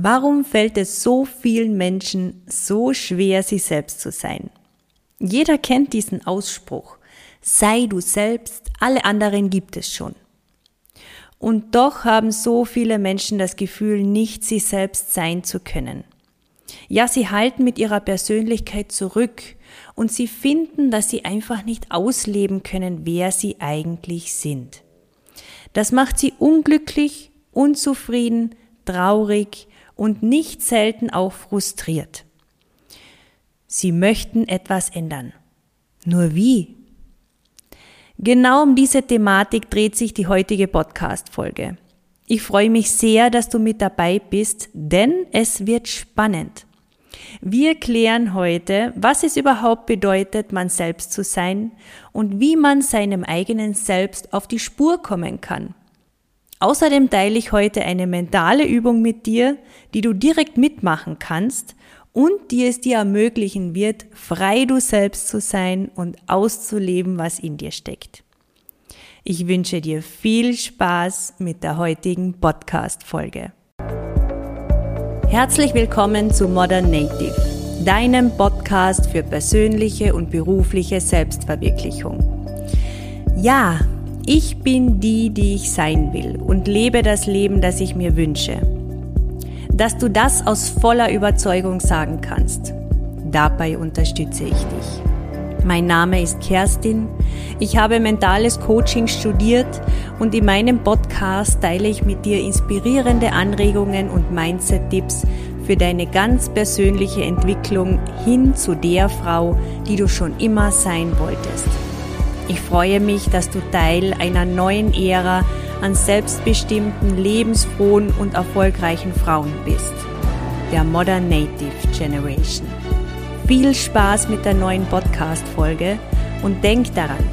Warum fällt es so vielen Menschen so schwer, sie selbst zu sein? Jeder kennt diesen Ausspruch. Sei du selbst, alle anderen gibt es schon. Und doch haben so viele Menschen das Gefühl, nicht sie selbst sein zu können. Ja, sie halten mit ihrer Persönlichkeit zurück und sie finden, dass sie einfach nicht ausleben können, wer sie eigentlich sind. Das macht sie unglücklich, unzufrieden, traurig und nicht selten auch frustriert. Sie möchten etwas ändern. Nur wie? Genau um diese Thematik dreht sich die heutige Podcast-Folge. Ich freue mich sehr, dass du mit dabei bist, denn es wird spannend. Wir klären heute, was es überhaupt bedeutet, man selbst zu sein und wie man seinem eigenen Selbst auf die Spur kommen kann. Außerdem teile ich heute eine mentale Übung mit dir, die du direkt mitmachen kannst und die es dir ermöglichen wird, frei du selbst zu sein und auszuleben, was in dir steckt. Ich wünsche dir viel Spaß mit der heutigen Podcast-Folge. Herzlich willkommen zu Modern Native, deinem Podcast für persönliche und berufliche Selbstverwirklichung. Ja, ich bin die, die ich sein will und lebe das Leben, das ich mir wünsche. Dass du das aus voller Überzeugung sagen kannst. Dabei unterstütze ich dich. Mein Name ist Kerstin. Ich habe mentales Coaching studiert und in meinem Podcast teile ich mit dir inspirierende Anregungen und Mindset-Tipps für deine ganz persönliche Entwicklung hin zu der Frau, die du schon immer sein wolltest. Ich freue mich, dass du Teil einer neuen Ära an selbstbestimmten, lebensfrohen und erfolgreichen Frauen bist. Der Modern Native Generation. Viel Spaß mit der neuen Podcast-Folge und denk daran,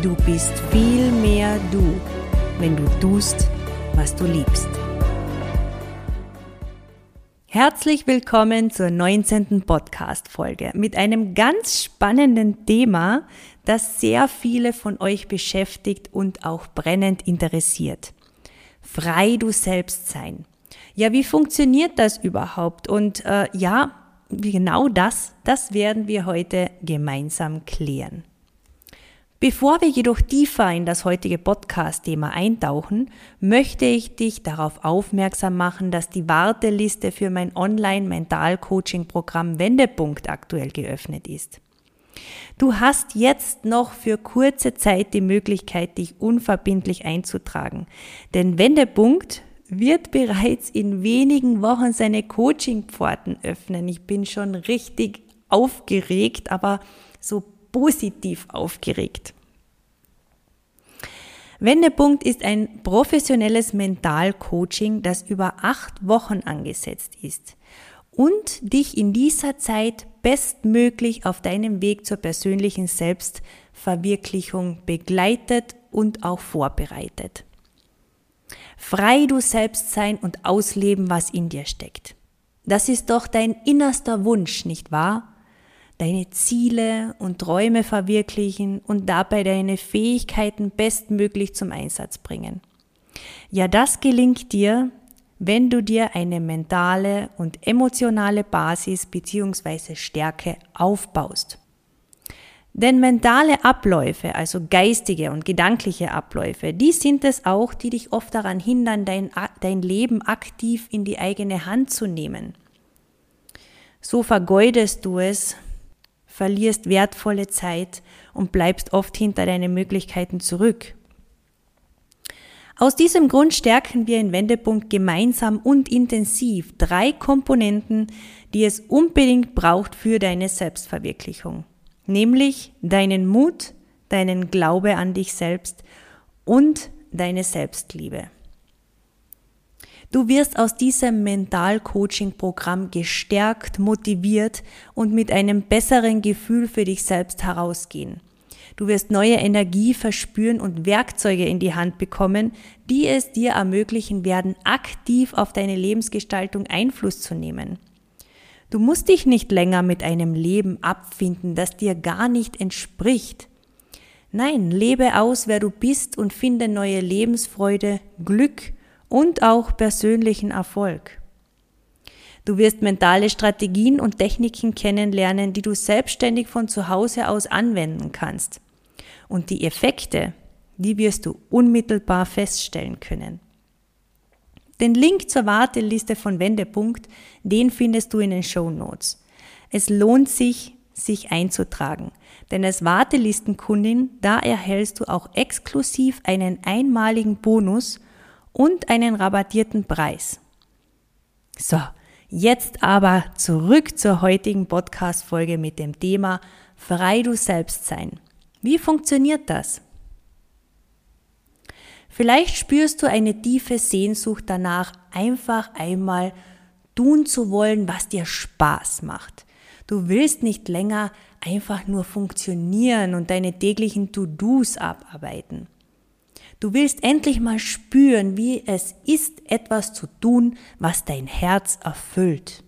du bist viel mehr du, wenn du tust, was du liebst. Herzlich willkommen zur 19. Podcast-Folge mit einem ganz spannenden Thema, das sehr viele von euch beschäftigt und auch brennend interessiert. Frei du selbst sein. Ja, wie funktioniert das überhaupt? Und äh, ja, genau das, das werden wir heute gemeinsam klären. Bevor wir jedoch tiefer in das heutige Podcast-Thema eintauchen, möchte ich dich darauf aufmerksam machen, dass die Warteliste für mein Online-Mental-Coaching-Programm Wendepunkt aktuell geöffnet ist. Du hast jetzt noch für kurze Zeit die Möglichkeit, dich unverbindlich einzutragen. Denn Wendepunkt wird bereits in wenigen Wochen seine Coaching-Pforten öffnen. Ich bin schon richtig aufgeregt, aber so positiv aufgeregt. Wendepunkt ist ein professionelles Mental-Coaching, das über acht Wochen angesetzt ist und dich in dieser Zeit bestmöglich auf deinem Weg zur persönlichen Selbstverwirklichung begleitet und auch vorbereitet. Frei du selbst sein und ausleben, was in dir steckt. Das ist doch dein innerster Wunsch, nicht wahr? deine Ziele und Träume verwirklichen und dabei deine Fähigkeiten bestmöglich zum Einsatz bringen. Ja, das gelingt dir, wenn du dir eine mentale und emotionale Basis bzw. Stärke aufbaust. Denn mentale Abläufe, also geistige und gedankliche Abläufe, die sind es auch, die dich oft daran hindern, dein, dein Leben aktiv in die eigene Hand zu nehmen. So vergeudest du es, verlierst wertvolle Zeit und bleibst oft hinter deinen Möglichkeiten zurück. Aus diesem Grund stärken wir in Wendepunkt gemeinsam und intensiv drei Komponenten, die es unbedingt braucht für deine Selbstverwirklichung. Nämlich deinen Mut, deinen Glaube an dich selbst und deine Selbstliebe. Du wirst aus diesem Mental-Coaching-Programm gestärkt, motiviert und mit einem besseren Gefühl für dich selbst herausgehen. Du wirst neue Energie verspüren und Werkzeuge in die Hand bekommen, die es dir ermöglichen werden, aktiv auf deine Lebensgestaltung Einfluss zu nehmen. Du musst dich nicht länger mit einem Leben abfinden, das dir gar nicht entspricht. Nein, lebe aus, wer du bist und finde neue Lebensfreude, Glück und auch persönlichen Erfolg. Du wirst mentale Strategien und Techniken kennenlernen, die du selbstständig von zu Hause aus anwenden kannst. Und die Effekte, die wirst du unmittelbar feststellen können. Den Link zur Warteliste von Wendepunkt, den findest du in den Show Notes. Es lohnt sich, sich einzutragen, denn als Wartelistenkundin, da erhältst du auch exklusiv einen einmaligen Bonus und einen rabattierten Preis. So, Jetzt aber zurück zur heutigen Podcast-Folge mit dem Thema Frei du selbst sein. Wie funktioniert das? Vielleicht spürst du eine tiefe Sehnsucht danach, einfach einmal tun zu wollen, was dir Spaß macht. Du willst nicht länger einfach nur funktionieren und deine täglichen To-Dos abarbeiten. Du willst endlich mal spüren, wie es ist, etwas zu tun, was dein Herz erfüllt.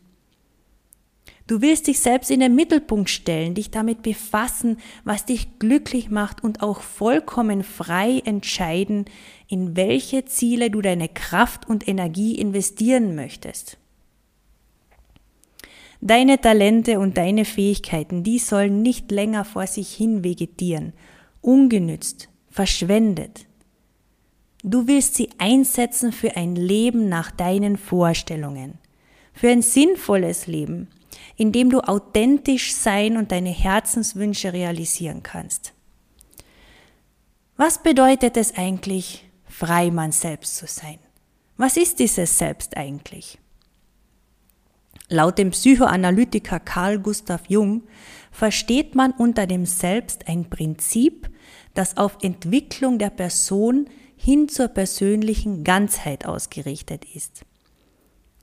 Du willst dich selbst in den Mittelpunkt stellen, dich damit befassen, was dich glücklich macht und auch vollkommen frei entscheiden, in welche Ziele du deine Kraft und Energie investieren möchtest. Deine Talente und deine Fähigkeiten, die sollen nicht länger vor sich hin vegetieren, ungenützt, verschwendet. Du willst sie einsetzen für ein Leben nach deinen Vorstellungen, für ein sinnvolles Leben, in dem du authentisch sein und deine Herzenswünsche realisieren kannst. Was bedeutet es eigentlich, frei man selbst zu sein? Was ist dieses Selbst eigentlich? Laut dem Psychoanalytiker Carl Gustav Jung versteht man unter dem Selbst ein Prinzip, das auf Entwicklung der Person hin zur persönlichen Ganzheit ausgerichtet ist.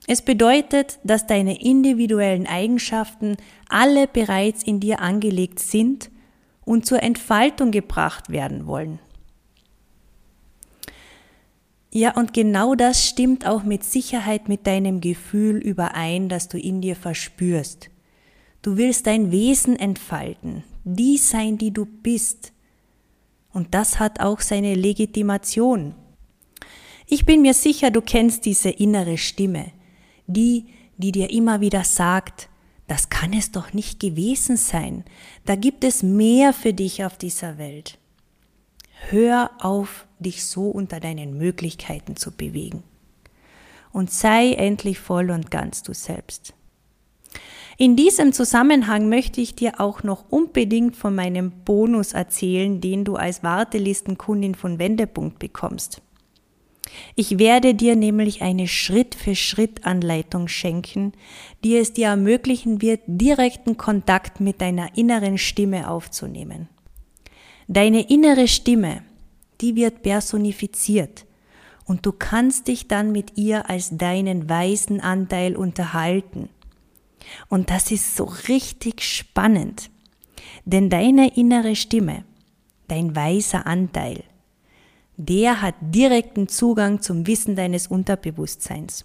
Es bedeutet, dass deine individuellen Eigenschaften alle bereits in dir angelegt sind und zur Entfaltung gebracht werden wollen. Ja, und genau das stimmt auch mit Sicherheit mit deinem Gefühl überein, das du in dir verspürst. Du willst dein Wesen entfalten, die sein, die du bist, und das hat auch seine Legitimation. Ich bin mir sicher, du kennst diese innere Stimme, die, die dir immer wieder sagt, das kann es doch nicht gewesen sein, da gibt es mehr für dich auf dieser Welt. Hör auf, dich so unter deinen Möglichkeiten zu bewegen. Und sei endlich voll und ganz du selbst. In diesem Zusammenhang möchte ich dir auch noch unbedingt von meinem Bonus erzählen, den du als Wartelistenkundin von Wendepunkt bekommst. Ich werde dir nämlich eine Schritt-für-Schritt-Anleitung schenken, die es dir ermöglichen wird, direkten Kontakt mit deiner inneren Stimme aufzunehmen. Deine innere Stimme, die wird personifiziert und du kannst dich dann mit ihr als deinen weisen Anteil unterhalten und das ist so richtig spannend. Denn deine innere Stimme, dein weiser Anteil, der hat direkten Zugang zum Wissen deines Unterbewusstseins.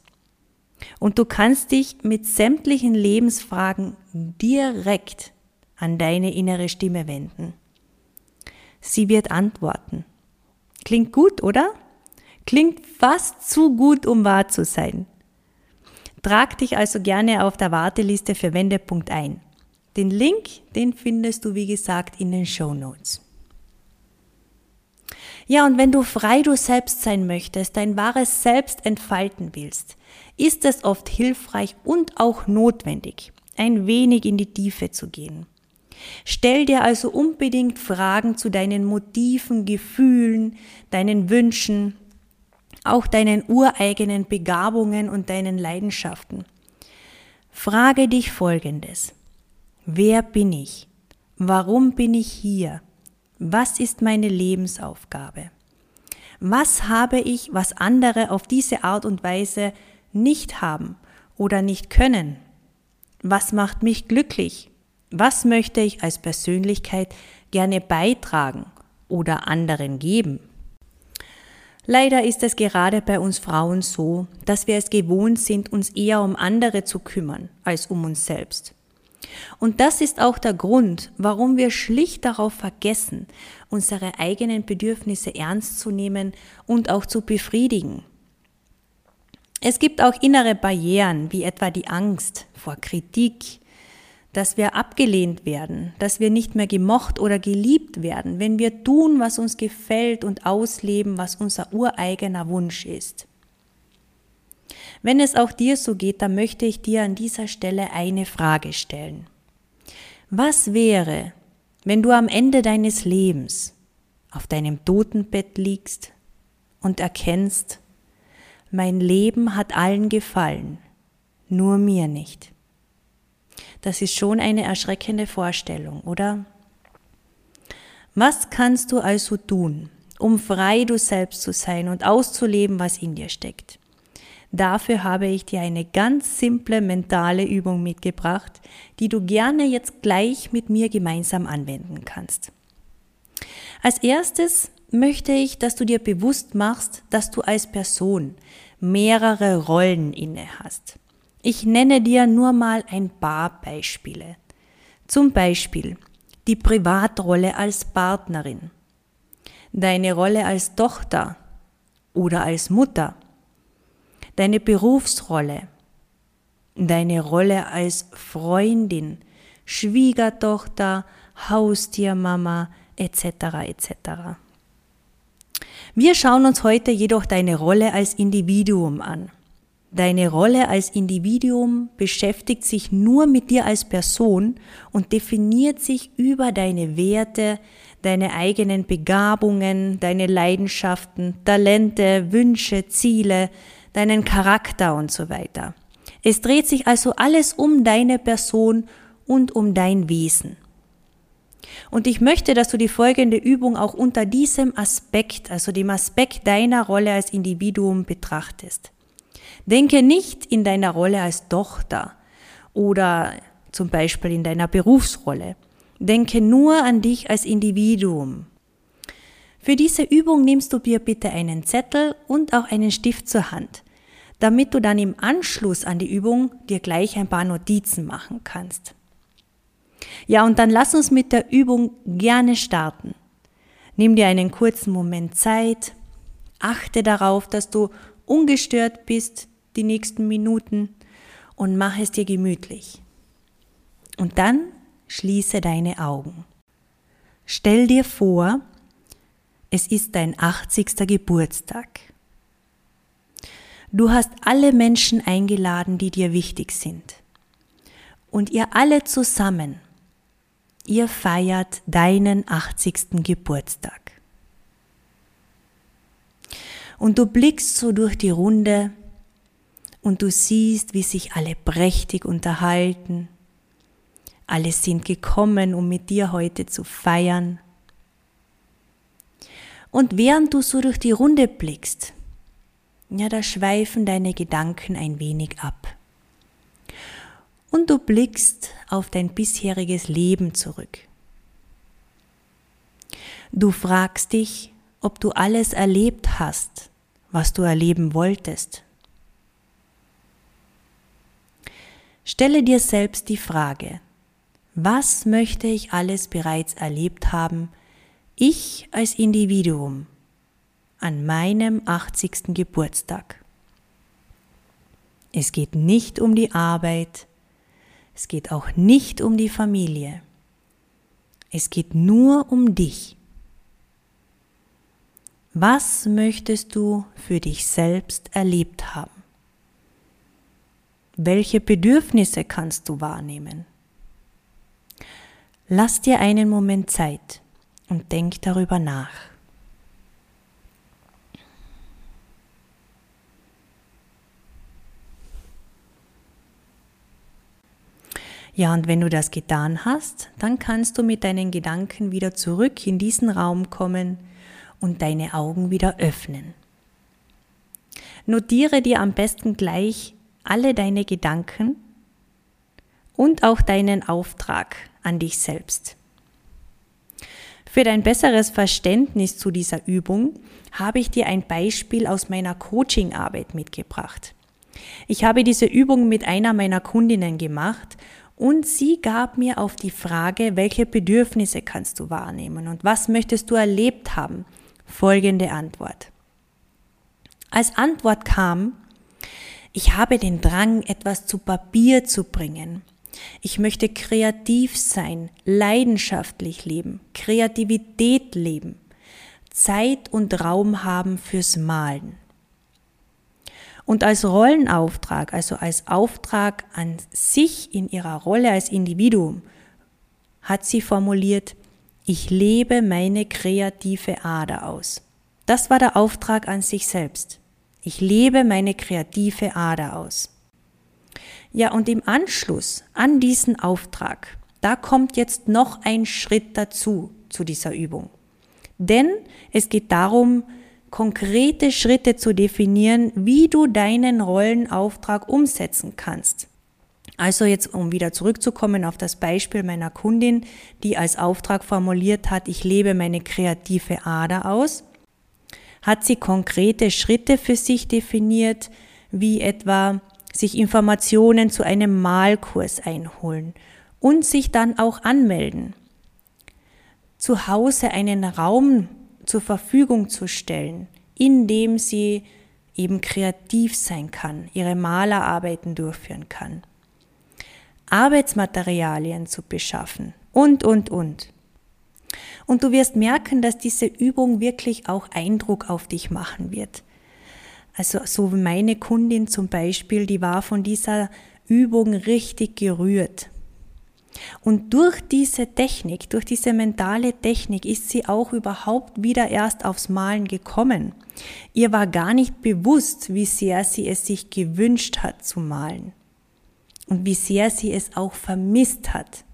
Und du kannst dich mit sämtlichen Lebensfragen direkt an deine innere Stimme wenden. Sie wird antworten. Klingt gut, oder? Klingt fast zu gut, um wahr zu sein. Trag dich also gerne auf der Warteliste für Wendepunkt ein. Den Link, den findest du wie gesagt in den Show Notes. Ja, und wenn du frei du selbst sein möchtest, dein wahres Selbst entfalten willst, ist es oft hilfreich und auch notwendig, ein wenig in die Tiefe zu gehen. Stell dir also unbedingt Fragen zu deinen Motiven, Gefühlen, deinen Wünschen, auch deinen ureigenen Begabungen und deinen Leidenschaften. Frage dich Folgendes. Wer bin ich? Warum bin ich hier? Was ist meine Lebensaufgabe? Was habe ich, was andere auf diese Art und Weise nicht haben oder nicht können? Was macht mich glücklich? Was möchte ich als Persönlichkeit gerne beitragen oder anderen geben? Leider ist es gerade bei uns Frauen so, dass wir es gewohnt sind, uns eher um andere zu kümmern als um uns selbst. Und das ist auch der Grund, warum wir schlicht darauf vergessen, unsere eigenen Bedürfnisse ernst zu nehmen und auch zu befriedigen. Es gibt auch innere Barrieren, wie etwa die Angst vor Kritik, dass wir abgelehnt werden, dass wir nicht mehr gemocht oder geliebt werden, wenn wir tun, was uns gefällt und ausleben, was unser ureigener Wunsch ist. Wenn es auch dir so geht, dann möchte ich dir an dieser Stelle eine Frage stellen. Was wäre, wenn du am Ende deines Lebens auf deinem Totenbett liegst und erkennst, mein Leben hat allen gefallen, nur mir nicht? Das ist schon eine erschreckende Vorstellung, oder? Was kannst du also tun, um frei du selbst zu sein und auszuleben, was in dir steckt? Dafür habe ich dir eine ganz simple mentale Übung mitgebracht, die du gerne jetzt gleich mit mir gemeinsam anwenden kannst. Als erstes möchte ich, dass du dir bewusst machst, dass du als Person mehrere Rollen inne hast. Ich nenne dir nur mal ein paar Beispiele. Zum Beispiel die Privatrolle als Partnerin, deine Rolle als Tochter oder als Mutter, deine Berufsrolle, deine Rolle als Freundin, Schwiegertochter, Haustiermama etc. etc. Wir schauen uns heute jedoch deine Rolle als Individuum an. Deine Rolle als Individuum beschäftigt sich nur mit dir als Person und definiert sich über deine Werte, deine eigenen Begabungen, deine Leidenschaften, Talente, Wünsche, Ziele, deinen Charakter und so weiter. Es dreht sich also alles um deine Person und um dein Wesen. Und ich möchte, dass du die folgende Übung auch unter diesem Aspekt, also dem Aspekt deiner Rolle als Individuum betrachtest. Denke nicht in deiner Rolle als Tochter oder zum Beispiel in deiner Berufsrolle. Denke nur an dich als Individuum. Für diese Übung nimmst du dir bitte einen Zettel und auch einen Stift zur Hand, damit du dann im Anschluss an die Übung dir gleich ein paar Notizen machen kannst. Ja, und dann lass uns mit der Übung gerne starten. Nimm dir einen kurzen Moment Zeit, achte darauf, dass du ungestört bist die nächsten Minuten und mach es dir gemütlich. Und dann schließe deine Augen. Stell dir vor, es ist dein 80. Geburtstag. Du hast alle Menschen eingeladen, die dir wichtig sind. Und ihr alle zusammen, ihr feiert deinen 80. Geburtstag. Und du blickst so durch die Runde und du siehst, wie sich alle prächtig unterhalten. Alle sind gekommen, um mit dir heute zu feiern. Und während du so durch die Runde blickst, ja, da schweifen deine Gedanken ein wenig ab. Und du blickst auf dein bisheriges Leben zurück. Du fragst dich, ob du alles erlebt hast, was du erleben wolltest. Stelle dir selbst die Frage, was möchte ich alles bereits erlebt haben, ich als Individuum, an meinem 80. Geburtstag? Es geht nicht um die Arbeit, es geht auch nicht um die Familie, es geht nur um dich. Was möchtest du für dich selbst erlebt haben? Welche Bedürfnisse kannst du wahrnehmen? Lass dir einen Moment Zeit und denk darüber nach. Ja, und wenn du das getan hast, dann kannst du mit deinen Gedanken wieder zurück in diesen Raum kommen und deine Augen wieder öffnen. Notiere dir am besten gleich alle deine Gedanken und auch deinen Auftrag an dich selbst. Für dein besseres Verständnis zu dieser Übung habe ich dir ein Beispiel aus meiner Coachingarbeit mitgebracht. Ich habe diese Übung mit einer meiner Kundinnen gemacht und sie gab mir auf die Frage, welche Bedürfnisse kannst du wahrnehmen und was möchtest du erlebt haben, folgende Antwort. Als Antwort kam, Ich habe den Drang, etwas zu Papier zu bringen. Ich möchte kreativ sein, leidenschaftlich leben, Kreativität leben, Zeit und Raum haben fürs Malen. Und als Rollenauftrag, also als Auftrag an sich in ihrer Rolle als Individuum, hat sie formuliert, ich lebe meine kreative Ader aus. Das war der Auftrag an sich selbst. Ich lebe meine kreative Ader aus. Ja, und im Anschluss an diesen Auftrag, da kommt jetzt noch ein Schritt dazu zu dieser Übung. Denn es geht darum, konkrete Schritte zu definieren, wie du deinen Rollenauftrag umsetzen kannst. Also jetzt, um wieder zurückzukommen auf das Beispiel meiner Kundin, die als Auftrag formuliert hat, ich lebe meine kreative Ader aus, hat sie konkrete Schritte für sich definiert, wie etwa sich Informationen zu einem Malkurs einholen und sich dann auch anmelden. Zu Hause einen Raum zur Verfügung zu stellen, in dem sie eben kreativ sein kann, ihre Malerarbeiten durchführen kann. Arbeitsmaterialien zu beschaffen und, und, und. Und du wirst merken, dass diese Übung wirklich auch Eindruck auf dich machen wird. Also so wie meine Kundin zum Beispiel, die war von dieser Übung richtig gerührt. Und durch diese Technik, durch diese mentale Technik ist sie auch überhaupt wieder erst aufs Malen gekommen. Ihr war gar nicht bewusst, wie sehr sie es sich gewünscht hat zu malen und wie sehr sie es auch vermisst hat.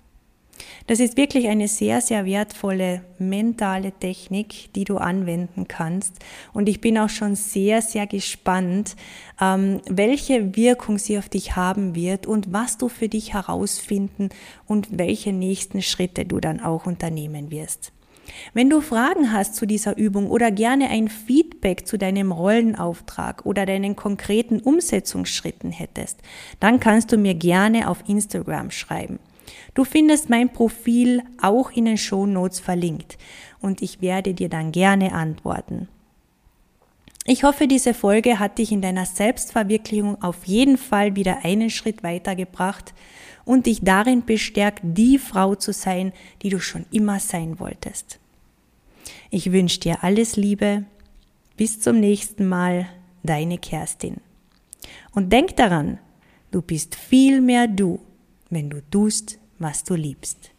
Das ist wirklich eine sehr, sehr wertvolle mentale Technik, die du anwenden kannst. Und ich bin auch schon sehr, sehr gespannt, ähm, welche Wirkung sie auf dich haben wird und was du für dich herausfinden und welche nächsten Schritte du dann auch unternehmen wirst. Wenn du Fragen hast zu dieser Übung oder gerne ein Feedback zu deinem Rollenauftrag oder deinen konkreten Umsetzungsschritten hättest, dann kannst du mir gerne auf Instagram schreiben. Du findest mein Profil auch in den Show Notes verlinkt und ich werde dir dann gerne antworten. Ich hoffe, diese Folge hat dich in deiner Selbstverwirklichung auf jeden Fall wieder einen Schritt weitergebracht und dich darin bestärkt, die Frau zu sein, die du schon immer sein wolltest. Ich wünsche dir alles Liebe. Bis zum nächsten Mal, deine Kerstin. Und denk daran, du bist viel mehr du, wenn du tust, was du liebst.